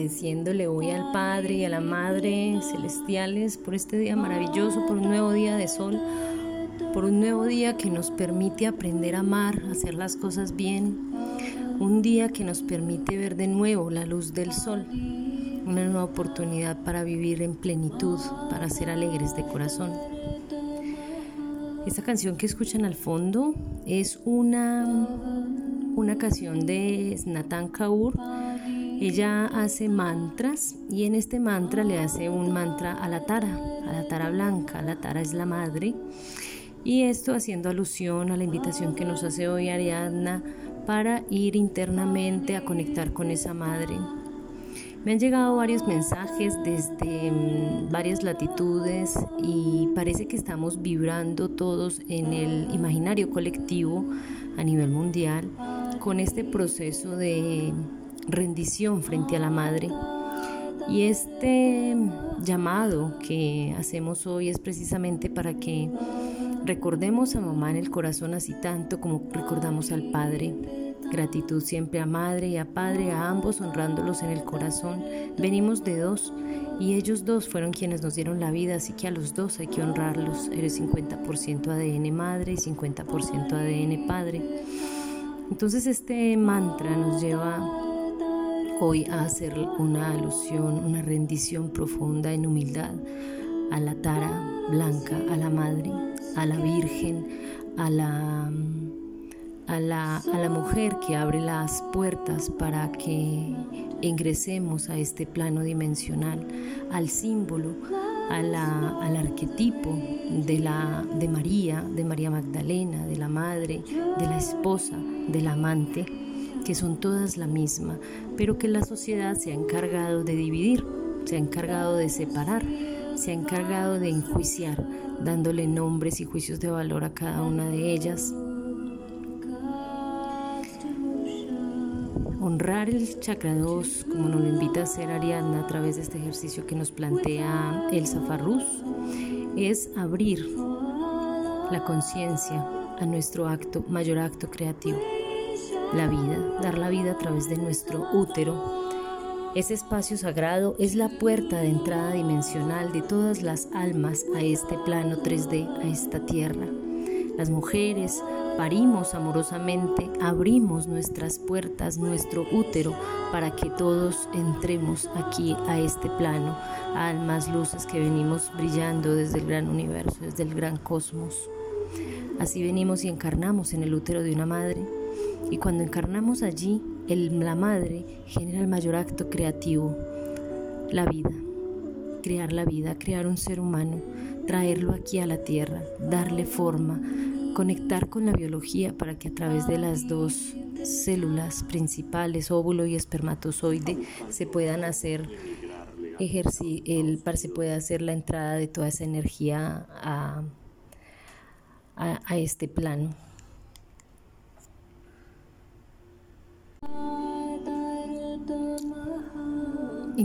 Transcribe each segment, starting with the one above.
agradeciéndole hoy al Padre y a la Madre celestiales por este día maravilloso, por un nuevo día de sol, por un nuevo día que nos permite aprender a amar, hacer las cosas bien, un día que nos permite ver de nuevo la luz del sol, una nueva oportunidad para vivir en plenitud, para ser alegres de corazón. Esta canción que escuchan al fondo es una, una canción de Nathan Kaur ella hace mantras y en este mantra le hace un mantra a la tara, a la tara blanca, la tara es la madre. Y esto haciendo alusión a la invitación que nos hace hoy Ariadna para ir internamente a conectar con esa madre. Me han llegado varios mensajes desde mm, varias latitudes y parece que estamos vibrando todos en el imaginario colectivo a nivel mundial con este proceso de rendición frente a la madre. Y este llamado que hacemos hoy es precisamente para que recordemos a mamá en el corazón así tanto como recordamos al padre. Gratitud siempre a madre y a padre, a ambos honrándolos en el corazón. Venimos de dos y ellos dos fueron quienes nos dieron la vida, así que a los dos hay que honrarlos. Eres 50% ADN madre y 50% ADN padre. Entonces este mantra nos lleva hoy a hacer una alusión, una rendición profunda en humildad a la tara blanca, a la madre, a la virgen, a la, a la, a la mujer que abre las puertas para que ingresemos a este plano dimensional, al símbolo, a la, al arquetipo de, la, de María, de María Magdalena, de la madre, de la esposa, del amante que son todas la misma, pero que la sociedad se ha encargado de dividir, se ha encargado de separar, se ha encargado de enjuiciar, dándole nombres y juicios de valor a cada una de ellas. Honrar el chakra 2, como nos lo invita a hacer Ariadna a través de este ejercicio que nos plantea el Zafarrús, es abrir la conciencia a nuestro acto, mayor acto creativo la vida, dar la vida a través de nuestro útero. Ese espacio sagrado es la puerta de entrada dimensional de todas las almas a este plano 3D, a esta tierra. Las mujeres parimos amorosamente, abrimos nuestras puertas, nuestro útero, para que todos entremos aquí a este plano, almas luces que venimos brillando desde el gran universo, desde el gran cosmos. Así venimos y encarnamos en el útero de una madre y cuando encarnamos allí, el, la madre genera el mayor acto creativo, la vida. Crear la vida, crear un ser humano, traerlo aquí a la tierra, darle forma, conectar con la biología para que a través de las dos células principales, óvulo y espermatozoide, se puedan hacer el, se pueda hacer la entrada de toda esa energía a, a este plano.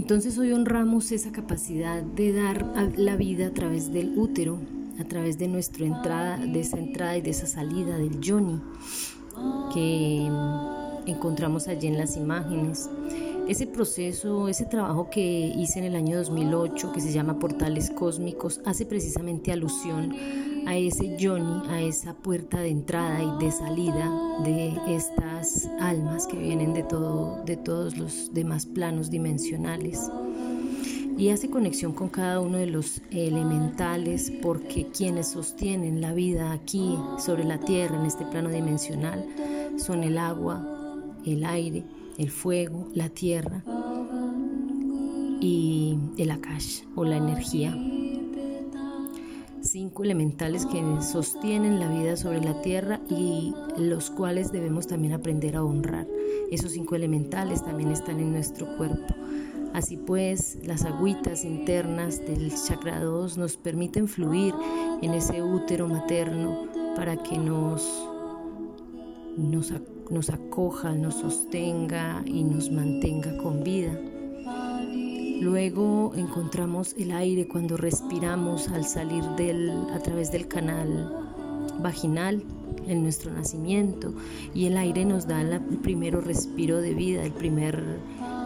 Entonces hoy honramos esa capacidad de dar la vida a través del útero, a través de nuestra entrada, de esa entrada y de esa salida del yoni que encontramos allí en las imágenes. Ese proceso, ese trabajo que hice en el año 2008, que se llama Portales Cósmicos, hace precisamente alusión a ese yoni, a esa puerta de entrada y de salida de estas almas que vienen de, todo, de todos los demás planos dimensionales. Y hace conexión con cada uno de los elementales porque quienes sostienen la vida aquí sobre la tierra, en este plano dimensional, son el agua, el aire, el fuego, la tierra y el akash o la energía cinco elementales que sostienen la vida sobre la tierra y los cuales debemos también aprender a honrar. Esos cinco elementales también están en nuestro cuerpo. Así pues, las agüitas internas del chakra 2 nos permiten fluir en ese útero materno para que nos, nos, nos acoja, nos sostenga y nos mantenga con vida. Luego encontramos el aire cuando respiramos al salir del, a través del canal vaginal en nuestro nacimiento y el aire nos da el primer respiro de vida, el primer,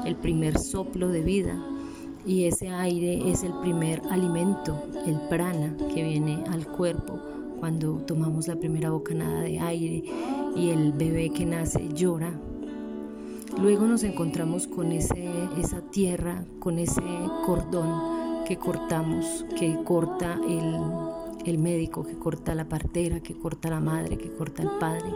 el primer soplo de vida y ese aire es el primer alimento, el prana que viene al cuerpo cuando tomamos la primera bocanada de aire y el bebé que nace llora. Luego nos encontramos con ese, esa tierra, con ese cordón que cortamos, que corta el, el médico, que corta la partera, que corta la madre, que corta el padre.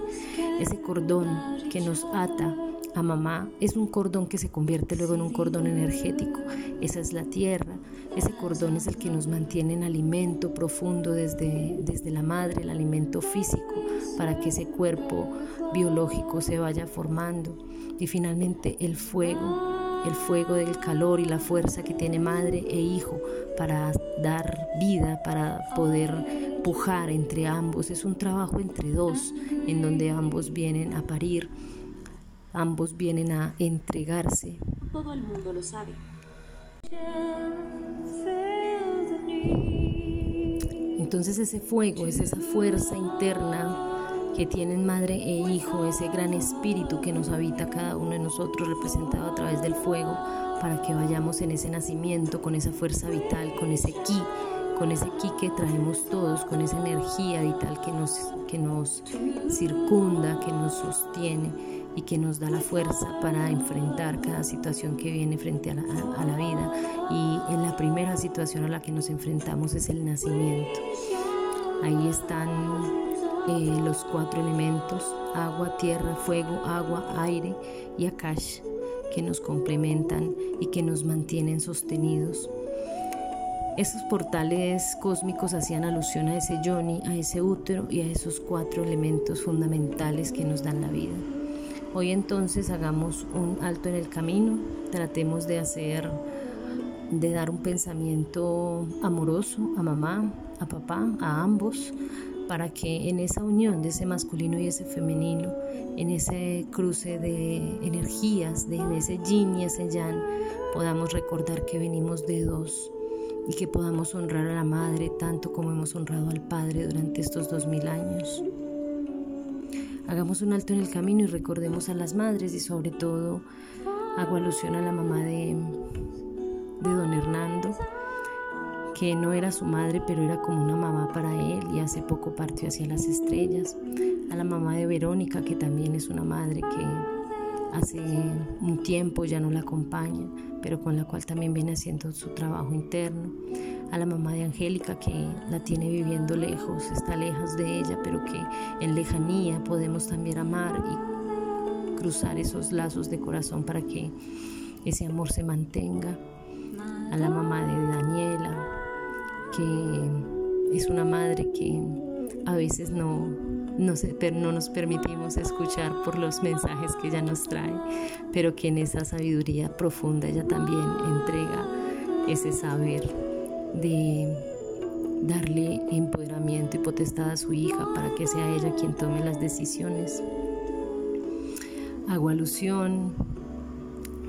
Ese cordón que nos ata a mamá es un cordón que se convierte luego en un cordón energético. Esa es la tierra. Ese cordón es el que nos mantiene en alimento profundo desde, desde la madre, el alimento físico, para que ese cuerpo biológico se vaya formando. Y finalmente el fuego, el fuego del calor y la fuerza que tiene madre e hijo para dar vida, para poder pujar entre ambos. Es un trabajo entre dos, en donde ambos vienen a parir, ambos vienen a entregarse. Todo el mundo lo sabe. Entonces ese fuego es esa fuerza interna que tienen madre e hijo, ese gran espíritu que nos habita cada uno de nosotros, representado a través del fuego, para que vayamos en ese nacimiento con esa fuerza vital, con ese ki, con ese ki que traemos todos, con esa energía vital que nos, que nos circunda, que nos sostiene y que nos da la fuerza para enfrentar cada situación que viene frente a la, a la vida. Y en la primera situación a la que nos enfrentamos es el nacimiento. Ahí están eh, los cuatro elementos, agua, tierra, fuego, agua, aire y Akash, que nos complementan y que nos mantienen sostenidos. Estos portales cósmicos hacían alusión a ese yoni, a ese útero y a esos cuatro elementos fundamentales que nos dan la vida. Hoy entonces hagamos un alto en el camino, tratemos de hacer, de dar un pensamiento amoroso a mamá, a papá, a ambos, para que en esa unión de ese masculino y ese femenino, en ese cruce de energías, de ese yin y ese yang, podamos recordar que venimos de dos y que podamos honrar a la madre tanto como hemos honrado al padre durante estos dos mil años. Hagamos un alto en el camino y recordemos a las madres y sobre todo hago alusión a la mamá de que no era su madre, pero era como una mamá para él y hace poco partió hacia las estrellas. A la mamá de Verónica, que también es una madre que hace un tiempo ya no la acompaña, pero con la cual también viene haciendo su trabajo interno. A la mamá de Angélica, que la tiene viviendo lejos, está lejos de ella, pero que en lejanía podemos también amar y cruzar esos lazos de corazón para que ese amor se mantenga. A la mamá de Daniela, que es una madre que a veces no, no, no nos permitimos escuchar por los mensajes que ella nos trae, pero que en esa sabiduría profunda ella también entrega ese saber de darle empoderamiento y potestad a su hija para que sea ella quien tome las decisiones. Hago alusión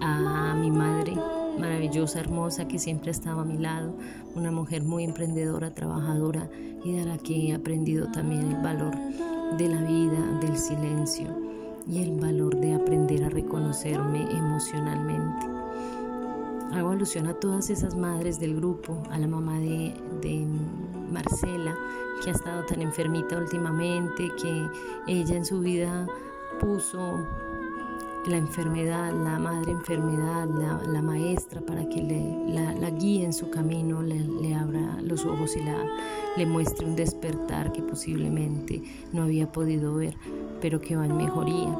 a mi madre maravillosa, hermosa, que siempre ha estado a mi lado, una mujer muy emprendedora, trabajadora y de la que he aprendido también el valor de la vida, del silencio y el valor de aprender a reconocerme emocionalmente. Hago alusión a todas esas madres del grupo, a la mamá de, de Marcela, que ha estado tan enfermita últimamente, que ella en su vida puso la enfermedad, la madre enfermedad, la, maestra para que le, la, guíe en su camino, le, abra los ojos y la, le muestre un despertar que posiblemente no había podido ver, pero que va en mejoría.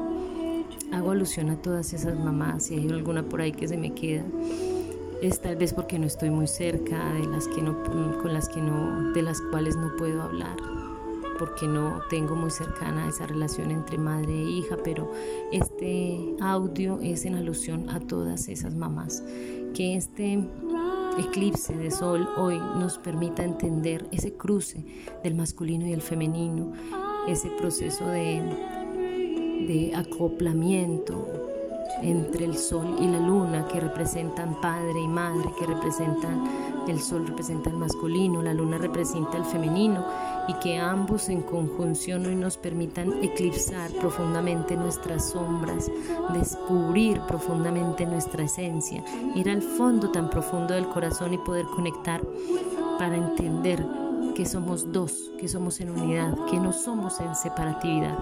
Hago alusión a todas esas mamás, si hay alguna por ahí que se me queda, es tal vez porque no estoy muy cerca de las que no, con las que no, de las cuales no puedo hablar. Porque no tengo muy cercana esa relación entre madre e hija, pero este audio es en alusión a todas esas mamás. Que este eclipse de sol hoy nos permita entender ese cruce del masculino y el femenino, ese proceso de, de acoplamiento entre el sol y la luna que representan padre y madre, que representan el sol representa el masculino, la luna representa el femenino y que ambos en conjunción hoy nos permitan eclipsar profundamente nuestras sombras, descubrir profundamente nuestra esencia, ir al fondo tan profundo del corazón y poder conectar para entender que somos dos, que somos en unidad, que no somos en separatividad.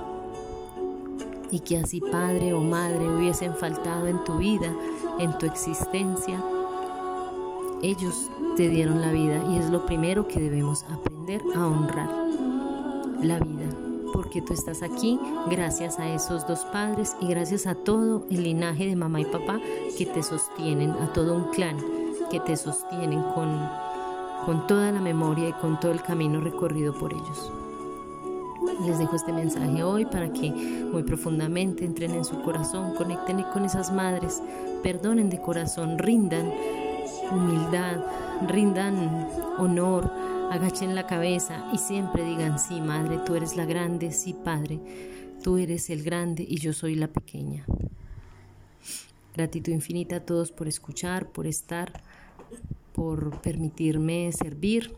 Y que así padre o madre hubiesen faltado en tu vida, en tu existencia, ellos te dieron la vida y es lo primero que debemos aprender a honrar, la vida, porque tú estás aquí gracias a esos dos padres y gracias a todo el linaje de mamá y papá que te sostienen, a todo un clan que te sostienen con, con toda la memoria y con todo el camino recorrido por ellos. Les dejo este mensaje hoy para que muy profundamente entren en su corazón, conecten con esas madres, perdonen de corazón, rindan humildad, rindan honor, agachen la cabeza y siempre digan, sí, Madre, tú eres la grande, sí, Padre, tú eres el grande y yo soy la pequeña. Gratitud infinita a todos por escuchar, por estar, por permitirme servir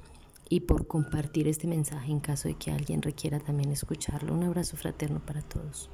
y por compartir este mensaje en caso de que alguien requiera también escucharlo. Un abrazo fraterno para todos.